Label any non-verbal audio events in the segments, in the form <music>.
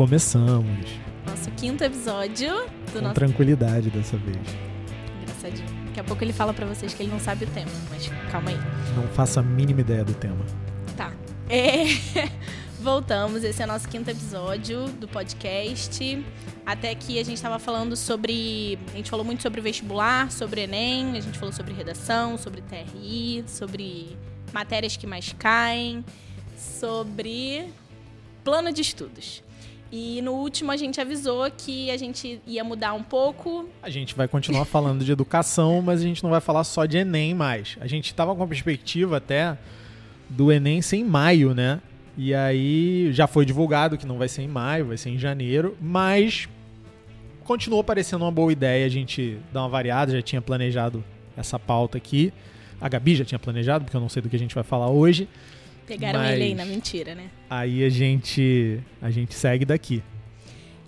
Começamos. Nosso quinto episódio do Com nosso. tranquilidade dessa vez. Engraçadinho. Daqui a pouco ele fala pra vocês que ele não sabe o tema, mas calma aí. Não faço a mínima ideia do tema. Tá. É, <laughs> Voltamos, esse é o nosso quinto episódio do podcast. Até que a gente estava falando sobre. A gente falou muito sobre vestibular, sobre Enem, a gente falou sobre redação, sobre TRI, sobre matérias que mais caem, sobre plano de estudos. E no último a gente avisou que a gente ia mudar um pouco. A gente vai continuar <laughs> falando de educação, mas a gente não vai falar só de Enem mais. A gente estava com a perspectiva até do Enem ser em maio, né? E aí já foi divulgado que não vai ser em maio, vai ser em janeiro, mas continuou parecendo uma boa ideia a gente dar uma variada, já tinha planejado essa pauta aqui. A Gabi já tinha planejado, porque eu não sei do que a gente vai falar hoje. Pegaram Mas- ele aí na mentira, né? Aí a gente a gente segue daqui.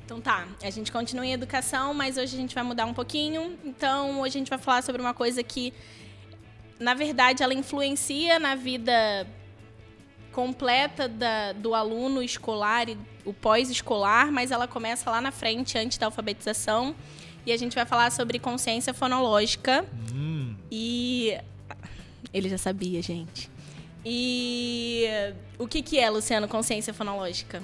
Então tá, a gente continua em educação, mas hoje a gente vai mudar um pouquinho. Então hoje a gente vai falar sobre uma coisa que, na verdade, ela influencia na vida completa da- do aluno escolar e o pós-escolar, mas ela começa lá na frente, antes da alfabetização. E a gente vai falar sobre consciência fonológica. Hum, E. Ele já sabia, gente. E. O que, que é, Luciano, consciência fonológica?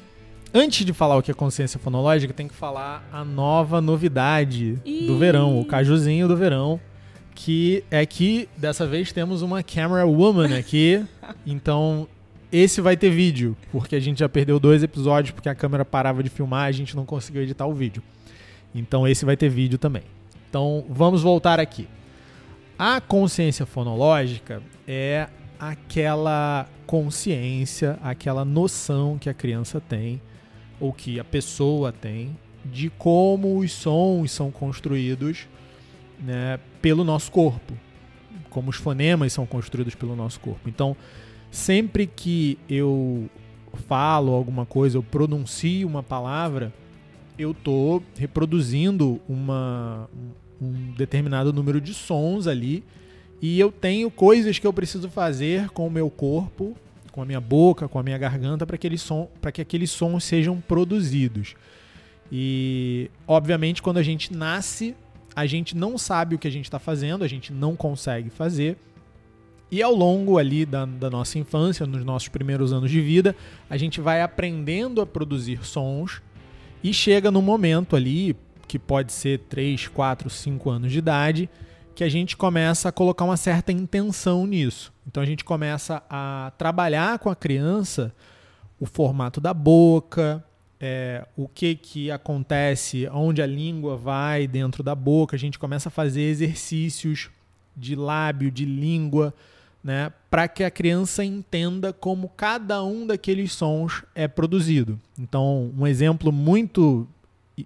Antes de falar o que é consciência fonológica, tem que falar a nova novidade Ih. do verão, o cajuzinho do verão, que é que dessa vez temos uma camera woman aqui. <laughs> então, esse vai ter vídeo, porque a gente já perdeu dois episódios porque a câmera parava de filmar, a gente não conseguiu editar o vídeo. Então, esse vai ter vídeo também. Então, vamos voltar aqui. A consciência fonológica é aquela consciência, aquela noção que a criança tem ou que a pessoa tem de como os sons são construídos né, pelo nosso corpo, como os fonemas são construídos pelo nosso corpo. Então, sempre que eu falo alguma coisa, eu pronuncio uma palavra, eu estou reproduzindo uma, um determinado número de sons ali e eu tenho coisas que eu preciso fazer com o meu corpo, com a minha boca, com a minha garganta, para que, som, que aqueles sons sejam produzidos. E, obviamente, quando a gente nasce, a gente não sabe o que a gente está fazendo, a gente não consegue fazer. E ao longo ali da, da nossa infância, nos nossos primeiros anos de vida, a gente vai aprendendo a produzir sons e chega num momento ali, que pode ser 3, 4, 5 anos de idade, que a gente começa a colocar uma certa intenção nisso. Então a gente começa a trabalhar com a criança o formato da boca, é, o que que acontece, onde a língua vai dentro da boca. A gente começa a fazer exercícios de lábio, de língua, né, para que a criança entenda como cada um daqueles sons é produzido. Então, um exemplo muito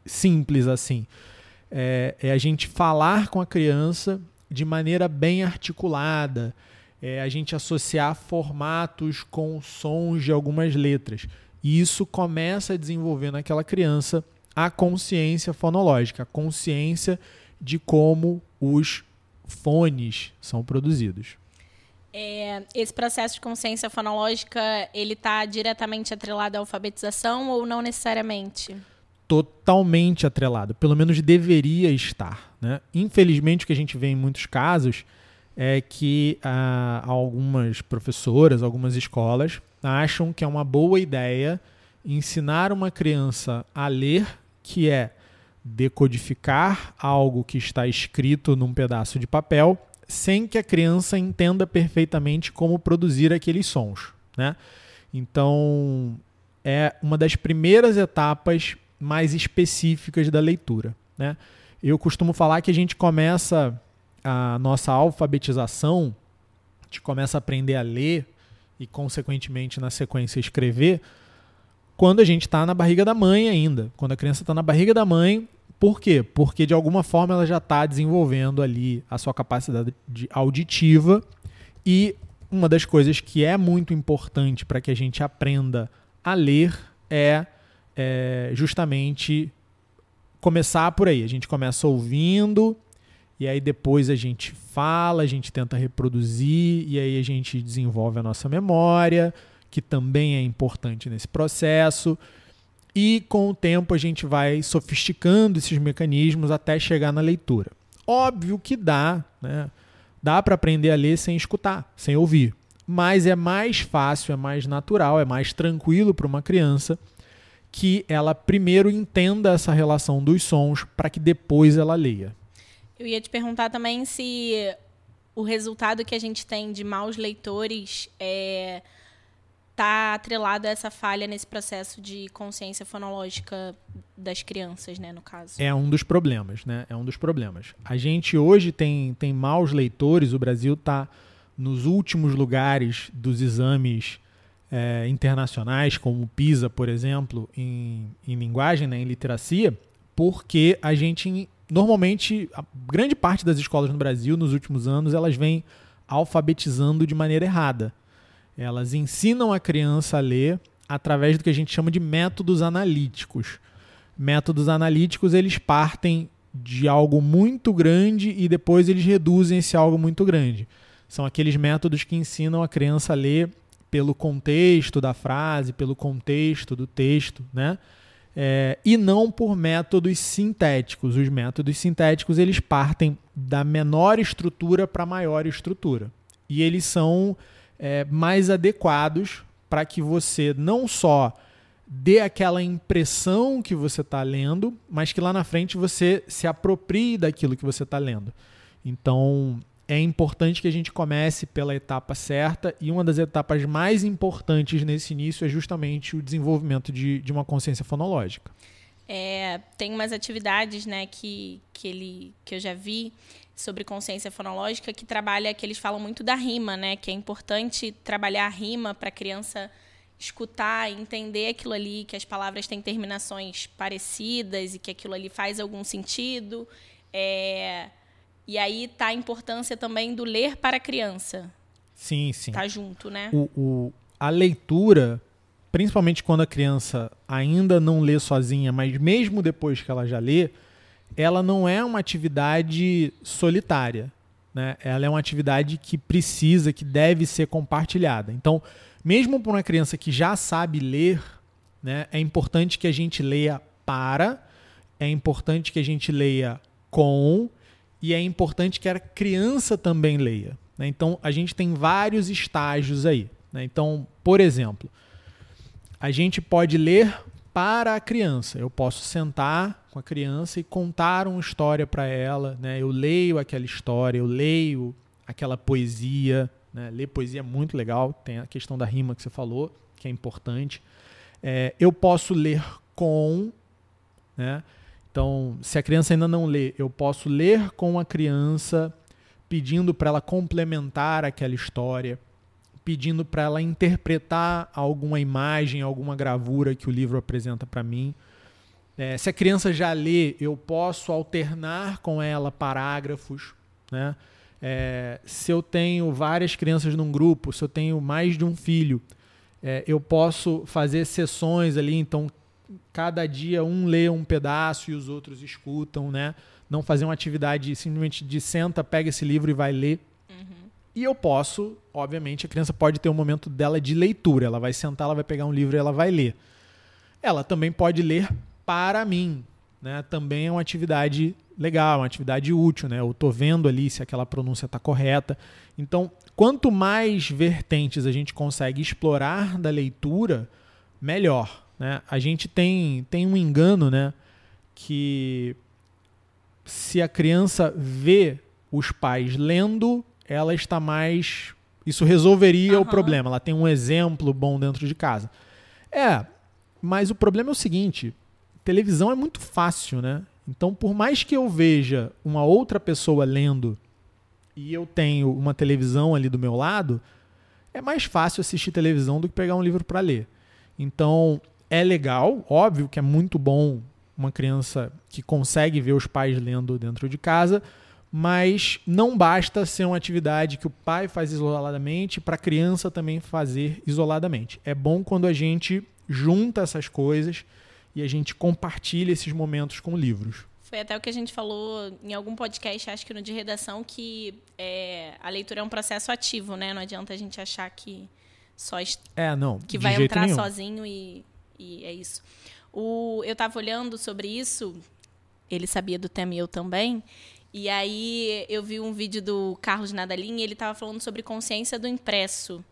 simples assim é, é a gente falar com a criança de maneira bem articulada, é a gente associar formatos com sons de algumas letras. E isso começa a desenvolver naquela criança a consciência fonológica, a consciência de como os fones são produzidos. É, esse processo de consciência fonológica, ele está diretamente atrelado à alfabetização ou não necessariamente? Totalmente atrelado, pelo menos deveria estar. Né? Infelizmente, o que a gente vê em muitos casos é que ah, algumas professoras, algumas escolas acham que é uma boa ideia ensinar uma criança a ler, que é decodificar algo que está escrito num pedaço de papel, sem que a criança entenda perfeitamente como produzir aqueles sons. Né? Então, é uma das primeiras etapas mais específicas da leitura. Né? Eu costumo falar que a gente começa a nossa alfabetização, a gente começa a aprender a ler e, consequentemente, na sequência, escrever, quando a gente está na barriga da mãe ainda. Quando a criança está na barriga da mãe, por quê? Porque de alguma forma ela já está desenvolvendo ali a sua capacidade de auditiva e uma das coisas que é muito importante para que a gente aprenda a ler é é justamente começar por aí. A gente começa ouvindo, e aí depois a gente fala, a gente tenta reproduzir, e aí a gente desenvolve a nossa memória, que também é importante nesse processo. e com o tempo a gente vai sofisticando esses mecanismos até chegar na leitura. Óbvio que dá, né? Dá para aprender a ler sem escutar, sem ouvir. Mas é mais fácil, é mais natural, é mais tranquilo para uma criança que ela primeiro entenda essa relação dos sons para que depois ela leia. Eu ia te perguntar também se o resultado que a gente tem de maus leitores é está atrelado a essa falha nesse processo de consciência fonológica das crianças, né, no caso. É um dos problemas, né? É um dos problemas. A gente hoje tem, tem maus leitores, o Brasil está nos últimos lugares dos exames é, internacionais, como o PISA, por exemplo, em, em linguagem, né, em literacia, porque a gente, normalmente, a grande parte das escolas no Brasil, nos últimos anos, elas vêm alfabetizando de maneira errada. Elas ensinam a criança a ler através do que a gente chama de métodos analíticos. Métodos analíticos, eles partem de algo muito grande e depois eles reduzem esse algo muito grande. São aqueles métodos que ensinam a criança a ler pelo contexto da frase, pelo contexto do texto, né? É, e não por métodos sintéticos. Os métodos sintéticos eles partem da menor estrutura para a maior estrutura. E eles são é, mais adequados para que você não só dê aquela impressão que você está lendo, mas que lá na frente você se aproprie daquilo que você está lendo. Então é importante que a gente comece pela etapa certa e uma das etapas mais importantes nesse início é justamente o desenvolvimento de, de uma consciência fonológica. É, tem umas atividades né, que, que, ele, que eu já vi sobre consciência fonológica que trabalha, que eles falam muito da rima, né? Que é importante trabalhar a rima para a criança escutar, entender aquilo ali, que as palavras têm terminações parecidas e que aquilo ali faz algum sentido. É... E aí tá a importância também do ler para a criança. Sim, sim. Tá junto, né? O, o, a leitura, principalmente quando a criança ainda não lê sozinha, mas mesmo depois que ela já lê, ela não é uma atividade solitária. Né? Ela é uma atividade que precisa, que deve ser compartilhada. Então, mesmo para uma criança que já sabe ler, né, é importante que a gente leia para, é importante que a gente leia com, e é importante que a criança também leia. Né? Então, a gente tem vários estágios aí. Né? Então, por exemplo, a gente pode ler para a criança. Eu posso sentar com a criança e contar uma história para ela. Né? Eu leio aquela história, eu leio aquela poesia. Né? Ler poesia é muito legal, tem a questão da rima que você falou, que é importante. É, eu posso ler com. Né? Então, se a criança ainda não lê, eu posso ler com a criança, pedindo para ela complementar aquela história pedindo para ela interpretar alguma imagem, alguma gravura que o livro apresenta para mim. É, se a criança já lê, eu posso alternar com ela parágrafos. Né? É, se eu tenho várias crianças num grupo, se eu tenho mais de um filho, é, eu posso fazer sessões ali, então cada dia um lê um pedaço e os outros escutam, né? Não fazer uma atividade simplesmente de senta, pega esse livro e vai ler. E eu posso, obviamente, a criança pode ter um momento dela de leitura. Ela vai sentar, ela vai pegar um livro e ela vai ler. Ela também pode ler para mim. Né? Também é uma atividade legal, uma atividade útil. Né? Eu estou vendo ali se aquela pronúncia está correta. Então, quanto mais vertentes a gente consegue explorar da leitura, melhor. Né? A gente tem, tem um engano né? que se a criança vê os pais lendo ela está mais. Isso resolveria uhum. o problema. Ela tem um exemplo bom dentro de casa. É, mas o problema é o seguinte: televisão é muito fácil, né? Então, por mais que eu veja uma outra pessoa lendo e eu tenho uma televisão ali do meu lado, é mais fácil assistir televisão do que pegar um livro para ler. Então, é legal, óbvio que é muito bom uma criança que consegue ver os pais lendo dentro de casa, mas não basta ser uma atividade que o pai faz isoladamente para a criança também fazer isoladamente. É bom quando a gente junta essas coisas e a gente compartilha esses momentos com livros. Foi até o que a gente falou em algum podcast, acho que no de redação, que é, a leitura é um processo ativo, né? Não adianta a gente achar que só é, não, que vai entrar nenhum. sozinho e, e é isso. O, eu estava olhando sobre isso, ele sabia do tema e eu também. E aí eu vi um vídeo do Carlos Nadalim e ele estava falando sobre consciência do impresso.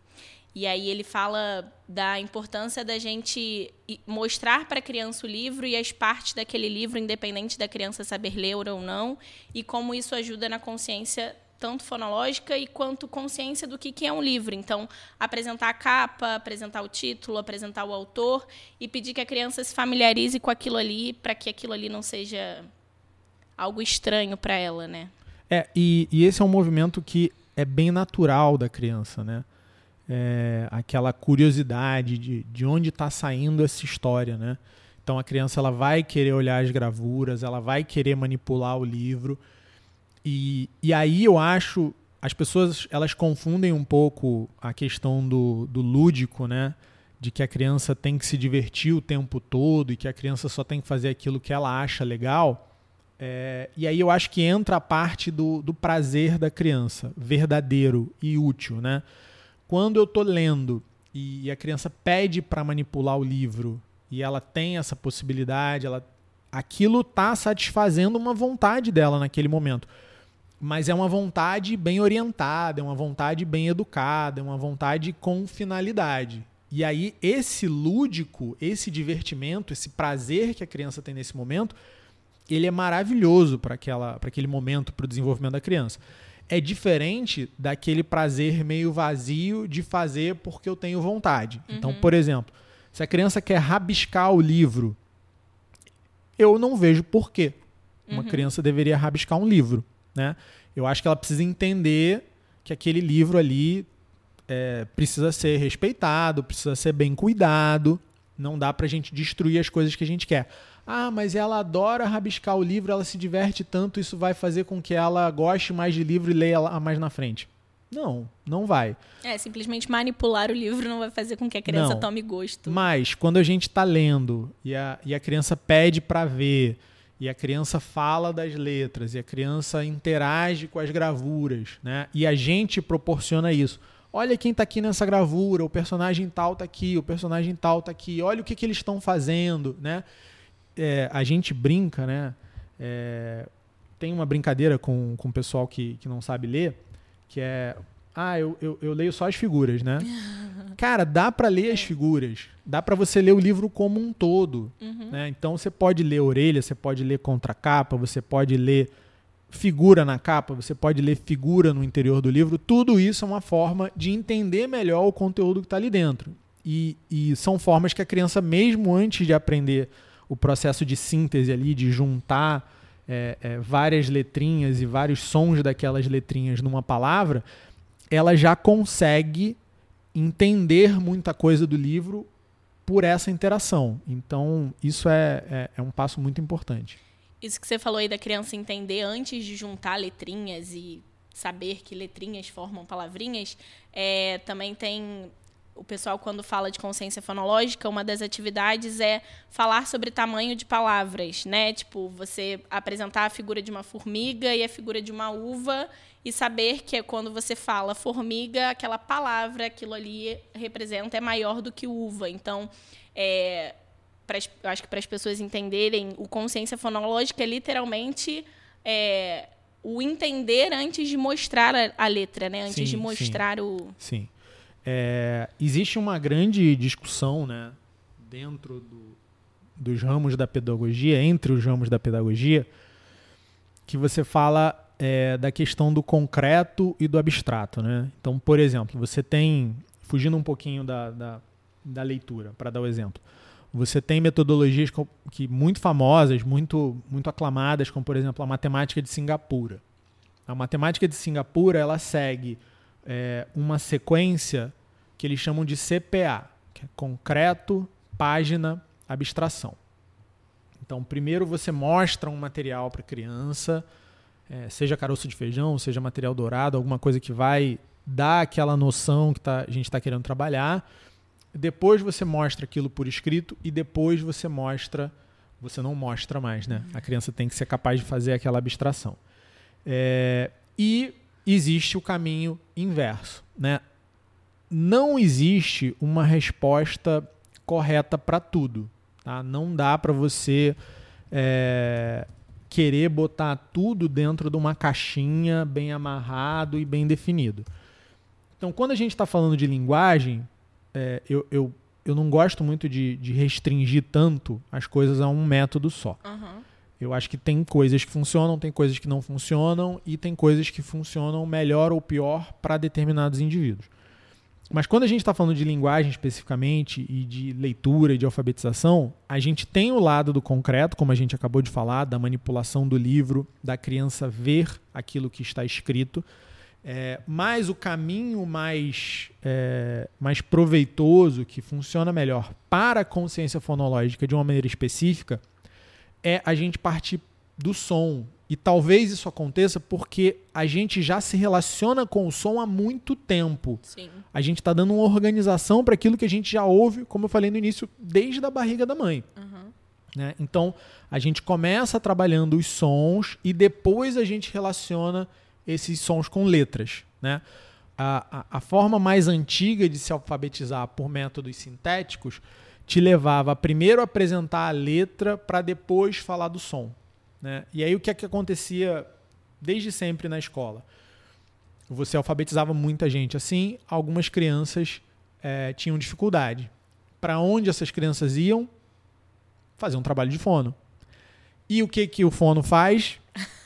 E aí ele fala da importância da gente mostrar para a criança o livro e as partes daquele livro, independente da criança saber ler ou não, e como isso ajuda na consciência tanto fonológica e quanto consciência do que, que é um livro. Então, apresentar a capa, apresentar o título, apresentar o autor e pedir que a criança se familiarize com aquilo ali para que aquilo ali não seja algo estranho para ela, né? É, e, e, esse é um movimento que é bem natural da criança, né? É, aquela curiosidade de, de onde está saindo essa história, né? Então a criança ela vai querer olhar as gravuras, ela vai querer manipular o livro, e, e aí eu acho as pessoas elas confundem um pouco a questão do, do lúdico, né? De que a criança tem que se divertir o tempo todo e que a criança só tem que fazer aquilo que ela acha legal. É, e aí eu acho que entra a parte do, do prazer da criança, verdadeiro e útil, né? Quando eu estou lendo e a criança pede para manipular o livro e ela tem essa possibilidade, ela, aquilo está satisfazendo uma vontade dela naquele momento mas é uma vontade bem orientada, é uma vontade bem educada, é uma vontade com finalidade. E aí, esse lúdico, esse divertimento, esse prazer que a criança tem nesse momento, ele é maravilhoso para aquele momento, para o desenvolvimento da criança. É diferente daquele prazer meio vazio de fazer porque eu tenho vontade. Então, uhum. Então, por exemplo, se a criança quer rabiscar o livro, eu não vejo porquê. Uma uhum. criança deveria rabiscar um livro. Né? Eu acho que ela precisa entender que aquele livro ali é, precisa ser respeitado, precisa ser bem cuidado. Não dá para a gente destruir as coisas que a gente quer. Ah, mas ela adora rabiscar o livro, ela se diverte tanto, isso vai fazer com que ela goste mais de livro e leia mais na frente. Não, não vai. É, simplesmente manipular o livro não vai fazer com que a criança não. tome gosto. Mas, quando a gente está lendo e a, e a criança pede para ver, e a criança fala das letras, e a criança interage com as gravuras, né? E a gente proporciona isso. Olha quem está aqui nessa gravura, o personagem tal está aqui, o personagem tal está aqui, olha o que, que eles estão fazendo, né? É, a gente brinca, né? É, tem uma brincadeira com, com o pessoal que, que não sabe ler, que é ah, eu, eu, eu, leio só as figuras, né? Cara, dá para ler as figuras. Dá para você ler o livro como um todo. Uhum. Né? Então você pode ler orelha, você pode ler contracapa, você pode ler figura na capa, você pode ler figura no interior do livro. Tudo isso é uma forma de entender melhor o conteúdo que está ali dentro. E, e são formas que a criança, mesmo antes de aprender o processo de síntese ali, de juntar é, é, várias letrinhas e vários sons daquelas letrinhas numa palavra, ela já consegue entender muita coisa do livro por essa interação. Então, isso é, é, é, um passo muito importante. Isso que você falou aí da criança entender antes de juntar letrinhas e saber que letrinhas formam palavrinhas, é, também tem o pessoal, quando fala de consciência fonológica, uma das atividades é falar sobre tamanho de palavras, né? Tipo, você apresentar a figura de uma formiga e a figura de uma uva e saber que quando você fala formiga, aquela palavra, aquilo ali representa é maior do que uva. Então, é, pra, eu acho que para as pessoas entenderem, o consciência fonológica é literalmente é, o entender antes de mostrar a, a letra, né? Antes sim, de mostrar sim. o. Sim. É, existe uma grande discussão né, dentro do, dos ramos da pedagogia, entre os ramos da pedagogia, que você fala é, da questão do concreto e do abstrato. Né? Então, por exemplo, você tem, fugindo um pouquinho da, da, da leitura, para dar o um exemplo, você tem metodologias que muito famosas, muito, muito aclamadas, como por exemplo a matemática de Singapura. A matemática de Singapura ela segue é, uma sequência que eles chamam de CPA, que é concreto, página, abstração. Então, primeiro você mostra um material para a criança, é, seja caroço de feijão, seja material dourado, alguma coisa que vai dar aquela noção que tá, a gente está querendo trabalhar. Depois você mostra aquilo por escrito e depois você mostra. Você não mostra mais, né? A criança tem que ser capaz de fazer aquela abstração. É, e existe o caminho inverso. Né? Não existe uma resposta correta para tudo. Tá? Não dá para você é, querer botar tudo dentro de uma caixinha bem amarrado e bem definido. Então, quando a gente está falando de linguagem, é, eu, eu, eu não gosto muito de, de, restringir tanto as coisas a um método só. Uhum. Eu acho que tem coisas que funcionam, tem coisas que não funcionam e tem coisas que funcionam melhor ou pior para determinados indivíduos. Mas quando a gente está falando de linguagem especificamente e de leitura e de alfabetização, a gente tem o lado do concreto, como a gente acabou de falar, da manipulação do livro, da criança ver aquilo que está escrito. É, mas o caminho mais, é, mais proveitoso, que funciona melhor para a consciência fonológica de uma maneira específica, é a gente partir do som e talvez isso aconteça porque a gente já se relaciona com o som há muito tempo. Sim. A gente está dando uma organização para aquilo que a gente já ouve, como eu falei no início, desde a barriga da mãe. Uhum. Né? Então, a gente começa trabalhando os sons e depois a gente relaciona esses sons com letras. Né? A, a, a forma mais antiga de se alfabetizar por métodos sintéticos te levava a primeiro apresentar a letra para depois falar do som. Né? E aí o que é que acontecia desde sempre na escola? Você alfabetizava muita gente assim, algumas crianças é, tinham dificuldade. Para onde essas crianças iam? Fazer um trabalho de fono. E o que, que o fono faz?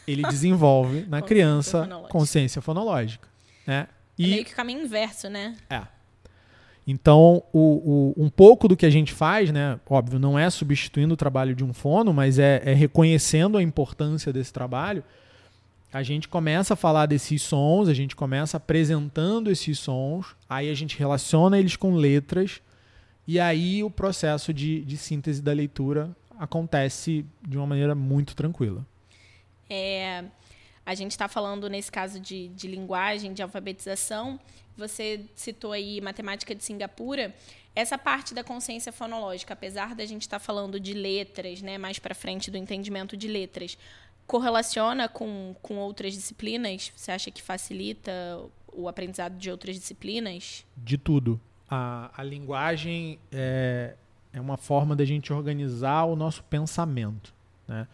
Ele <laughs> desenvolve na criança consciência fonológica. Né? E, é meio que o caminho inverso, né? É. Então, o, o, um pouco do que a gente faz, né, óbvio, não é substituindo o trabalho de um fono, mas é, é, reconhecendo a importância desse trabalho. A gente começa a falar desses sons, a gente começa apresentando esses sons, aí a gente relaciona eles com letras, e aí o processo de, de síntese da leitura acontece de uma maneira muito tranquila. É, a gente está falando, nesse caso de, de linguagem, de alfabetização, você citou aí matemática de Singapura. Essa parte da consciência fonológica, apesar da gente estar tá falando de letras, né, mais para frente do entendimento de letras, correlaciona com, com outras disciplinas? Você acha que facilita o aprendizado de outras disciplinas? De tudo. A, a linguagem é, é uma forma da gente organizar o nosso pensamento. Né?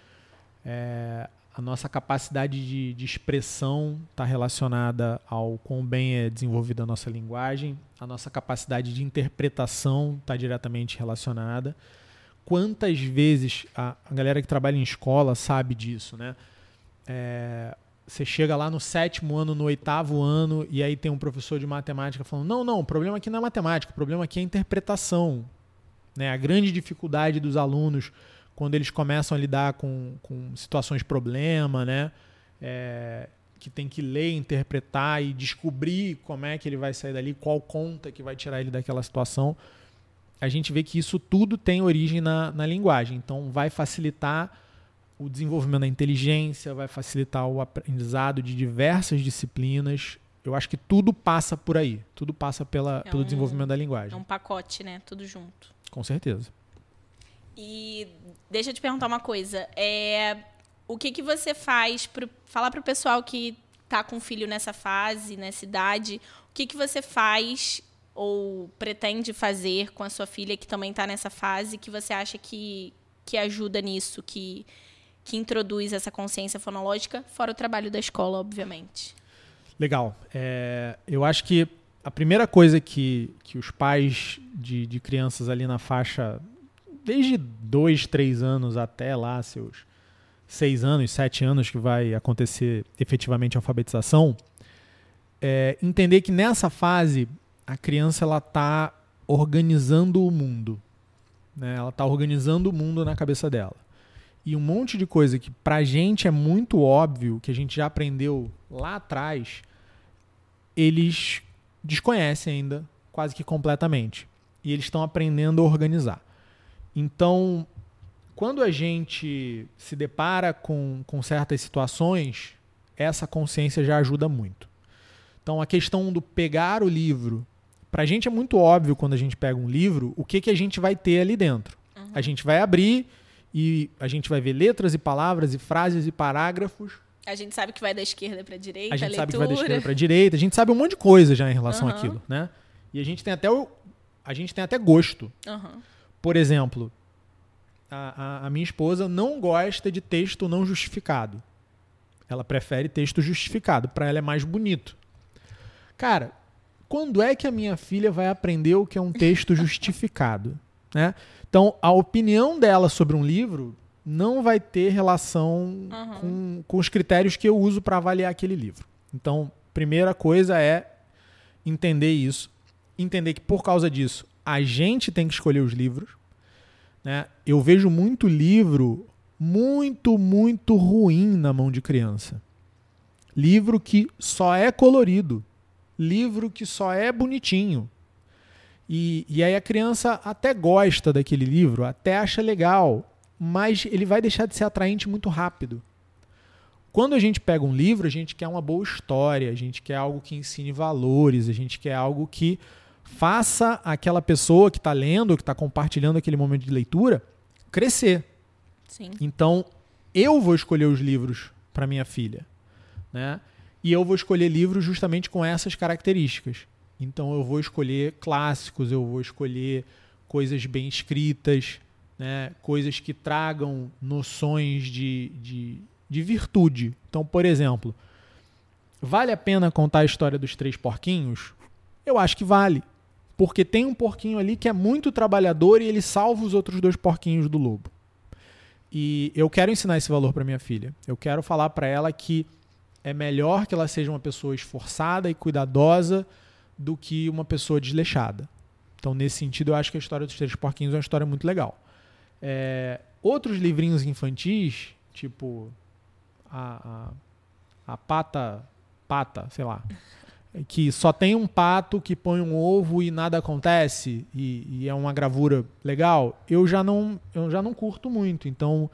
É, a nossa capacidade de, de expressão está relacionada ao quão bem é desenvolvida a nossa linguagem, a nossa capacidade de interpretação está diretamente relacionada. Quantas vezes a, a, galera que trabalha em escola sabe disso, né? É, você chega lá no sétimo ano, no oitavo ano, e aí tem um professor de matemática falando: não, não, o problema aqui não é matemática, o problema aqui é interpretação. Né? A grande dificuldade dos alunos quando eles começam a lidar com, com situações de problema, né? É, que tem que ler, interpretar e descobrir como é que ele vai sair dali, qual conta que vai tirar ele daquela situação. A gente vê que isso tudo tem origem na, na linguagem. Então, vai facilitar o desenvolvimento da inteligência, vai facilitar o aprendizado de diversas disciplinas. Eu acho que tudo passa por aí. Tudo passa pela, é pelo um, desenvolvimento da linguagem. É um pacote, né? Tudo junto. Com certeza. E deixa eu te perguntar uma coisa. É, o que, que você faz para falar para o pessoal que está com filho nessa fase, nessa idade, o que, que você faz ou pretende fazer com a sua filha que também está nessa fase que você acha que, que ajuda nisso, que, que introduz essa consciência fonológica, fora o trabalho da escola, obviamente? Legal. É, eu acho que a primeira coisa que, que os pais de, de crianças ali na faixa desde dois, três anos até lá seus seis anos, sete anos que vai acontecer efetivamente a alfabetização, é entender que nessa fase a criança ela está organizando o mundo, né? Ela está organizando o mundo na cabeça dela e um monte de coisa que pra gente é muito óbvio, que a gente já aprendeu lá atrás, eles desconhecem ainda quase que completamente. E eles estão aprendendo a organizar. Então, quando a gente se depara com, com certas situações, essa consciência já ajuda muito. Então, a questão do pegar o livro, para a gente é muito óbvio quando a gente pega um livro o que, que a gente vai ter ali dentro. Uhum. A gente vai abrir e a gente vai ver letras e palavras e frases e parágrafos. A gente sabe que vai da esquerda para a direita. A gente a sabe que vai da esquerda para a direita. A gente sabe um monte de coisa já em relação uhum. àquilo, né? E a gente tem até o, a gente tem até gosto. Uhum. Por exemplo, a, a, a minha esposa não gosta de texto não justificado. Ela prefere texto justificado. Para ela é mais bonito. Cara, quando é que a minha filha vai aprender o que é um texto justificado? <laughs> Né? Então, a opinião dela sobre um livro não vai ter relação Uhum. com, com os critérios que eu uso para avaliar aquele livro. Então, primeira coisa é entender isso. Entender que por causa disso, a gente tem que escolher os livros. Né? Eu vejo muito livro muito, muito ruim na mão de criança. Livro que só é colorido. Livro que só é bonitinho. E, e aí a criança até gosta daquele livro, até acha legal, mas ele vai deixar de ser atraente muito rápido. Quando a gente pega um livro, a gente quer uma boa história, a gente quer algo que ensine valores, a gente quer algo que faça aquela pessoa que está lendo, que está compartilhando aquele momento de leitura, crescer. Sim. Então, eu vou escolher os livros para minha filha, né? E eu vou escolher livros justamente com essas características. Então, eu vou escolher clássicos, eu vou escolher coisas bem escritas, né? Coisas que tragam noções de, de, de virtude. Então, por exemplo, vale a pena contar a história dos três porquinhos? Eu acho que vale. Porque tem um porquinho ali que é muito trabalhador e ele salva os outros dois porquinhos do lobo. E eu quero ensinar esse valor para minha filha. Eu quero falar para ela que é melhor que ela seja uma pessoa esforçada e cuidadosa do que uma pessoa desleixada. Então, nesse sentido, eu acho que a história dos três porquinhos é uma história muito legal. É, outros livrinhos infantis, tipo a, a, a pata, pata, sei lá, que só tem um pato que põe um ovo e nada acontece e, e, é uma gravura legal, eu já não eu já não curto muito. Então,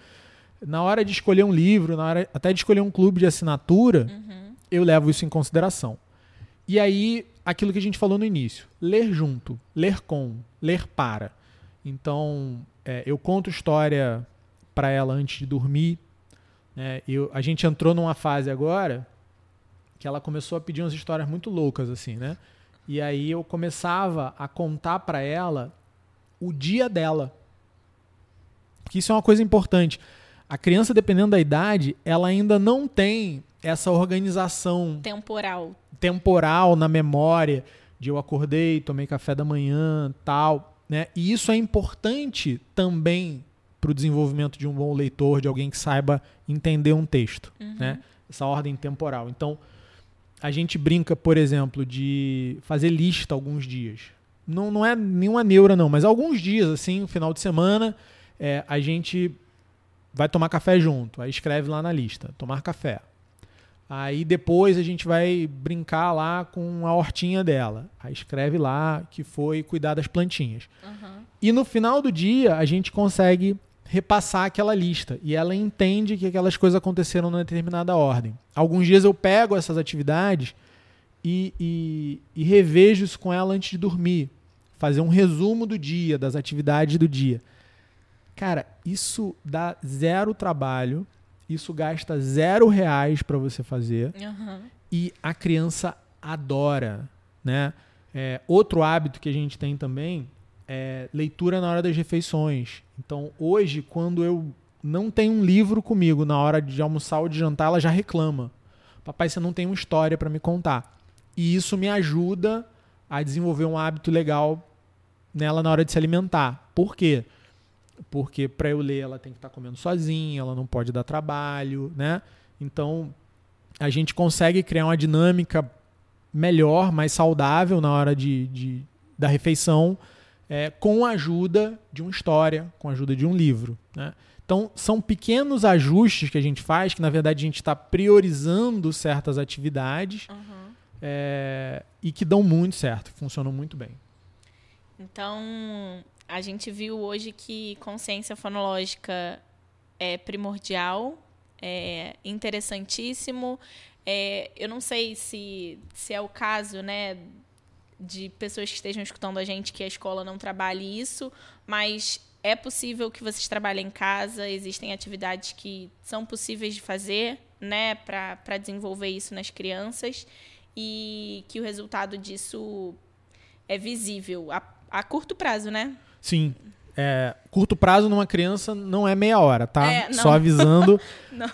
na hora de escolher um livro, na hora até de escolher um clube de assinatura, Uhum. eu levo isso em consideração. E aí, aquilo que a gente falou no início, ler junto, ler com, ler para. Então, é, eu conto história para ela antes de dormir. né? eu, a gente entrou numa fase agora que ela começou a pedir umas histórias muito loucas assim, né? E aí eu começava a contar para ela o dia dela. Porque isso é uma coisa importante. A criança, dependendo da idade, ela ainda não tem essa organização Temporal. temporal na memória de eu acordei, tomei café da manhã, tal, né? E isso é importante também para o desenvolvimento de um bom leitor, de alguém que saiba entender um texto, né? Essa ordem temporal. Então, a gente brinca, por exemplo, de fazer lista alguns dias. Não, não é nenhuma neura, não, mas alguns dias, assim, no final de semana, é, a gente vai tomar café junto. Aí escreve lá na lista, tomar café. Aí depois a gente vai brincar lá com a hortinha dela. Aí escreve lá que foi cuidar das plantinhas. Uhum. E no final do dia a gente consegue repassar aquela lista e ela entende que aquelas coisas aconteceram numa determinada ordem. Alguns dias eu pego essas atividades e, e, e revejo isso com ela antes de dormir. Fazer um resumo do dia, das atividades do dia. Cara, isso dá zero trabalho, isso gasta zero reais para você fazer Uhum. e a criança adora, né? É, outro hábito que a gente tem também é leitura na hora das refeições. Então, hoje, quando eu não tenho um livro comigo na hora de almoçar ou de jantar, ela já reclama. Papai, você não tem uma história para me contar. E isso me ajuda a desenvolver um hábito legal nela na hora de se alimentar. Por quê? Porque para eu ler ela tem que estar comendo sozinha, ela não pode dar trabalho, né? Então, a gente consegue criar uma dinâmica melhor, mais saudável na hora de, de da refeição, é, com a ajuda de uma história, com a ajuda de um livro. Né? Então, são pequenos ajustes que a gente faz, que na verdade a gente está priorizando certas atividades Uhum. é, e que dão muito certo, funcionam muito bem. Então, a gente viu hoje que consciência fonológica é primordial, é interessantíssimo. É, eu não sei se, se é o caso, né, de pessoas que estejam escutando a gente que a escola não trabalhe isso, mas é possível que vocês trabalhem em casa, existem atividades que são possíveis de fazer, né, para desenvolver isso nas crianças e que o resultado disso é visível a, a curto prazo, né? Sim, É, curto prazo numa criança não é meia hora, tá? É, não. Só avisando. <laughs> Não.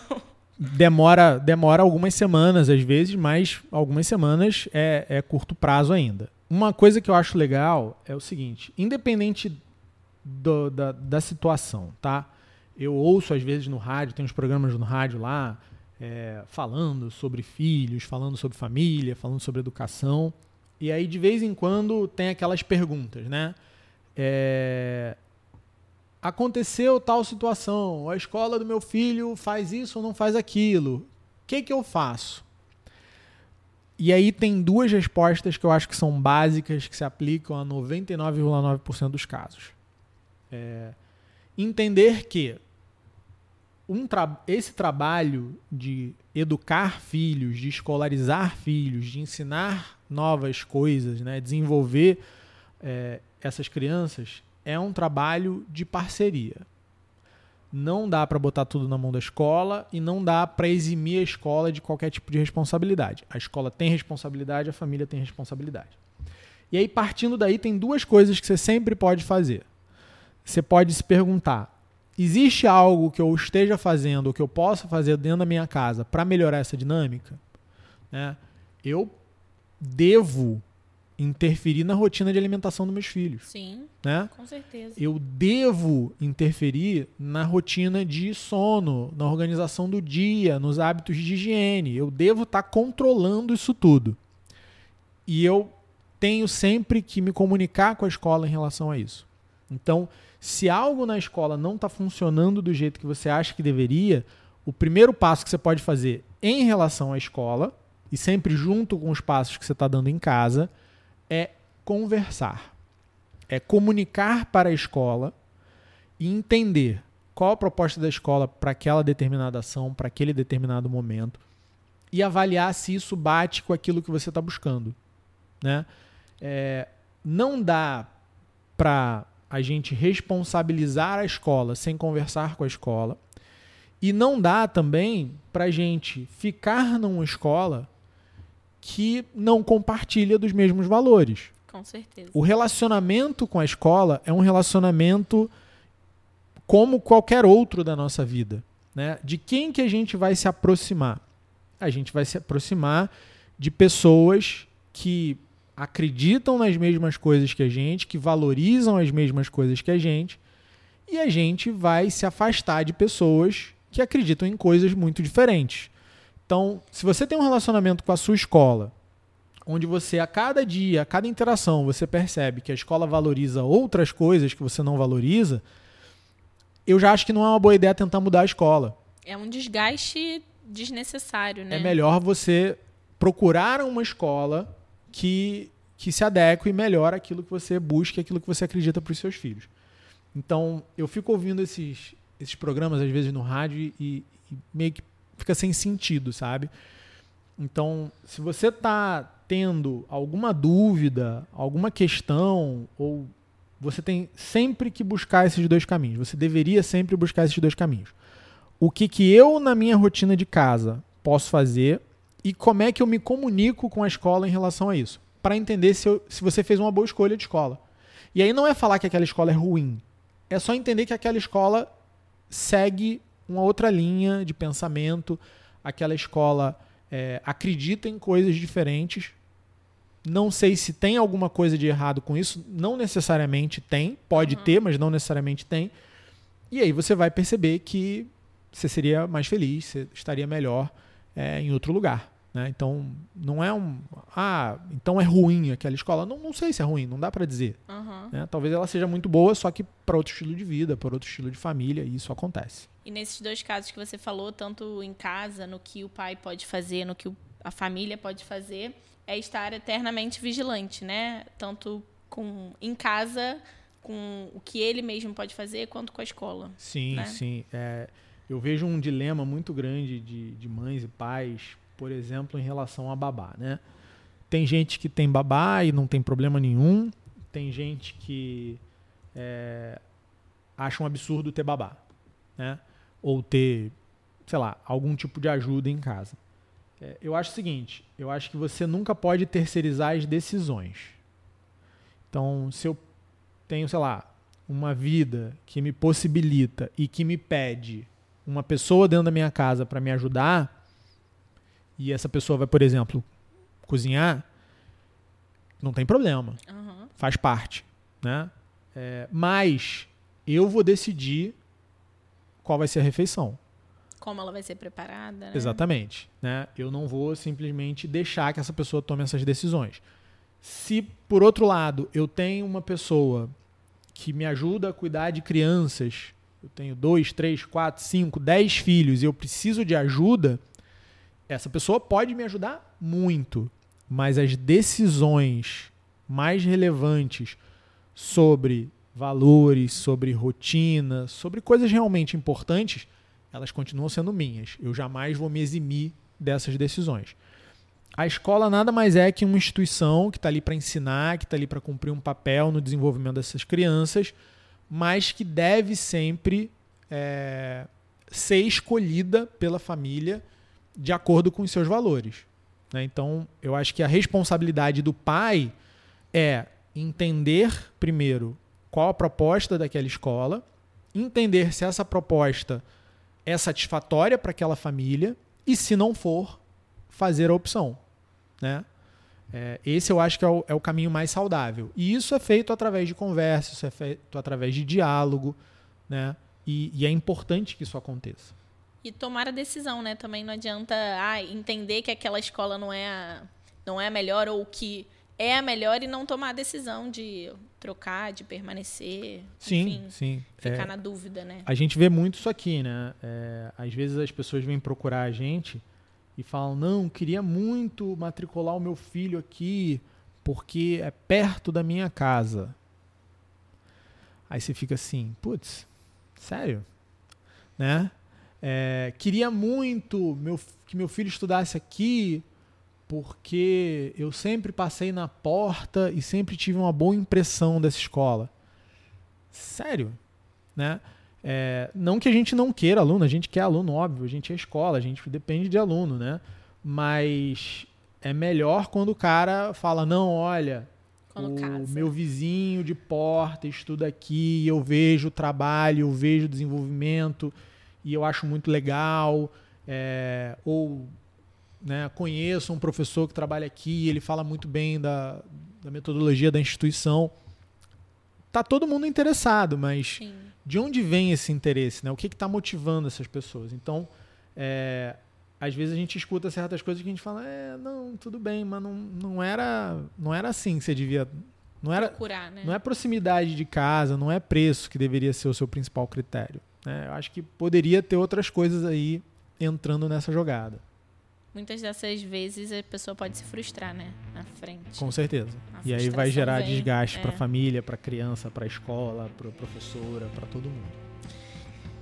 Demora, demora algumas semanas às vezes, mas algumas semanas é, é curto prazo ainda. Uma coisa que eu acho legal é o seguinte: independente do- da, da situação, tá? Eu ouço às vezes no rádio, tem uns programas no rádio lá é, falando sobre filhos, falando sobre família, falando sobre educação. E aí de vez em quando tem aquelas perguntas, né? É, aconteceu tal situação, a escola do meu filho faz isso ou não faz aquilo. O que, que eu faço? E aí tem duas respostas que eu acho que são básicas, que se aplicam a 99,9% dos casos. É, entender que um tra esse trabalho de educar filhos, de escolarizar filhos, de ensinar novas coisas, né, desenvolver é, essas crianças, é um trabalho de parceria. Não dá para botar tudo na mão da escola e não dá para eximir a escola de qualquer tipo de responsabilidade. A escola tem responsabilidade, a família tem responsabilidade. E aí, partindo daí, tem duas coisas que você sempre pode fazer. Você pode se perguntar: existe algo que eu esteja fazendo ou que eu possa fazer dentro da minha casa para melhorar essa dinâmica? Né? Eu devo interferir na rotina de alimentação dos meus filhos. Sim, Né? com certeza. eu devo interferir na rotina de sono, na organização do dia, nos hábitos de higiene. Eu devo estar controlando isso tudo. E eu tenho sempre que me comunicar com a escola em relação a isso. Então, se algo na escola não está funcionando do jeito que você acha que deveria, o primeiro passo que você pode fazer em relação à escola, e sempre junto com os passos que você está dando em casa, é conversar é comunicar para a escola e entender qual a proposta da escola para aquela determinada ação, para aquele determinado momento e avaliar se isso bate com aquilo que você está buscando. Né? É, não dá para a gente responsabilizar a escola sem conversar com a escola e não dá também para a gente ficar numa escola que não compartilha dos mesmos valores. Com certeza. O relacionamento com a escola é um relacionamento como qualquer outro da nossa vida. Né? De quem que a gente vai se aproximar? A gente vai se aproximar de pessoas que acreditam nas mesmas coisas que a gente, que valorizam as mesmas coisas que a gente, e a gente vai se afastar de pessoas que acreditam em coisas muito diferentes. Então, se você tem um relacionamento com a sua escola, onde você a cada dia, a cada interação, você percebe que a escola valoriza outras coisas que você não valoriza, eu já acho que não é uma boa ideia tentar mudar a escola. É um desgaste desnecessário, né? É melhor você procurar uma escola que, que se adeque e melhore aquilo que você busca, aquilo que você acredita para os seus filhos. Então, eu fico ouvindo esses, esses programas, às vezes, no rádio e, e meio que fica sem sentido, sabe? Então, se você está tendo alguma dúvida, alguma questão, ou você tem sempre que buscar esses dois caminhos. Você deveria sempre buscar esses dois caminhos. O que, que eu, na minha rotina de casa, posso fazer e como é que eu me comunico com a escola em relação a isso. Para entender se, eu, se você fez uma boa escolha de escola. E aí não é falar que aquela escola é ruim. É só entender que aquela escola segue uma outra linha de pensamento. Aquela escola é, acredita em coisas diferentes. Não sei se tem alguma coisa de errado com isso. Não necessariamente tem. Pode Uhum. ter, mas não necessariamente tem. E aí você vai perceber que você seria mais feliz, você estaria melhor é, em outro lugar. Né? Então, não é um. Ah, então é ruim aquela escola. Não, não sei se é ruim, não dá para dizer. Aham. né? Talvez ela seja muito boa, só que para outro estilo de vida, para outro estilo de família, e isso acontece. E nesses dois casos que você falou, tanto em casa, no que o pai pode fazer, no que a família pode fazer, é estar eternamente vigilante, né? Tanto com em casa, com o que ele mesmo pode fazer, quanto com a escola. Sim, né? sim. É, eu vejo um dilema muito grande de, de mães e pais, por exemplo, em relação a babá, né? Tem gente que tem babá e não tem problema nenhum. Tem gente que é, acha um absurdo ter babá, né? Ou ter, sei lá, algum tipo de ajuda em casa. É, eu acho o seguinte, eu acho que você nunca pode terceirizar as decisões. Então, se eu tenho, sei lá, uma vida que me possibilita e que me pede uma pessoa dentro da minha casa para me ajudar, e essa pessoa vai, por exemplo, cozinhar, não tem problema. Uhum. Faz parte. Né? É, mas eu vou decidir qual vai ser a refeição. Como ela vai ser preparada. Né? Exatamente. Né? Eu não vou simplesmente deixar que essa pessoa tome essas decisões. Se, por outro lado, eu tenho uma pessoa que me ajuda a cuidar de crianças, eu tenho dois, três, quatro, cinco, dez filhos e eu preciso de ajuda, essa pessoa pode me ajudar muito. Mas as decisões mais relevantes sobre valores, sobre rotina, sobre coisas realmente importantes, elas continuam sendo minhas. Eu jamais vou me eximir dessas decisões. A escola nada mais é que uma instituição que está ali para ensinar, que está ali para cumprir um papel no desenvolvimento dessas crianças, mas que deve sempre é, ser escolhida pela família de acordo com os seus valores. Né? Então, eu acho que a responsabilidade do pai é entender primeiro qual a proposta daquela escola, entender se essa proposta é satisfatória para aquela família e, se não for, fazer a opção. Né? É, esse eu acho que é o, é o, caminho mais saudável. E isso é feito através de conversa, isso é feito através de diálogo, né? E, e, é importante que isso aconteça. E tomar a decisão, né? Também não adianta ah, entender que aquela escola não é a, não é a melhor ou que é a melhor e não tomar a decisão de trocar, de permanecer. Sim, enfim, sim. Ficar é, na dúvida, né? A gente vê muito isso aqui, né? É, às vezes as pessoas vêm procurar a gente e falam: não, queria muito matricular o meu filho aqui porque é perto da minha casa. Aí você fica assim, putz, sério? Né? É, queria muito meu, que meu filho estudasse aqui porque eu sempre passei na porta e sempre tive uma boa impressão dessa escola. Sério? Né? É, não que a gente não queira aluno, a gente quer aluno, óbvio, a gente é escola, a gente depende de aluno, né? Mas é melhor quando o cara fala, não, olha, quando o casa. meu vizinho de porta estuda aqui, eu vejo o trabalho, eu vejo o desenvolvimento e eu acho muito legal. É, ou né, conheço um professor que trabalha aqui, ele fala muito bem da, da metodologia da instituição. Tá todo mundo interessado, mas Sim. de onde vem esse interesse? Né? O que está motivando essas pessoas? Então, é, às vezes a gente escuta certas coisas que a gente fala, é, não, tudo bem, mas não, não, era, não era assim que você devia. Não, era, Procurar, né? não é proximidade de casa, não é preço que deveria ser o seu principal critério. Né? Eu acho que poderia ter outras coisas aí entrando nessa jogada. Muitas dessas vezes a pessoa pode se frustrar, né? Na frente. Com certeza. A E aí vai gerar vem, desgaste é. para a família, para a criança, para a escola, para a professora, para todo mundo.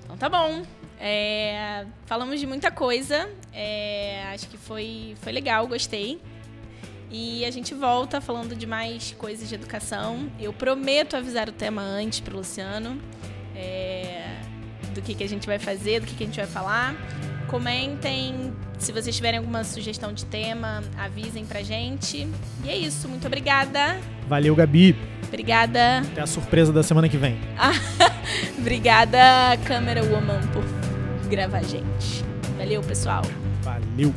Então tá bom. É, falamos de muita coisa. É, acho que foi, foi legal, gostei. E a gente volta falando de mais coisas de educação. Eu prometo avisar o tema antes pro Luciano. é, do que, que a gente vai fazer, do que, que a gente vai falar. Comentem. Se vocês tiverem alguma sugestão de tema, avisem pra gente. E é isso. Muito obrigada. Valeu, Gabi. Obrigada. Até a surpresa da semana que vem. <laughs> Obrigada, Câmera Woman, por gravar a gente. Valeu, pessoal. Valeu.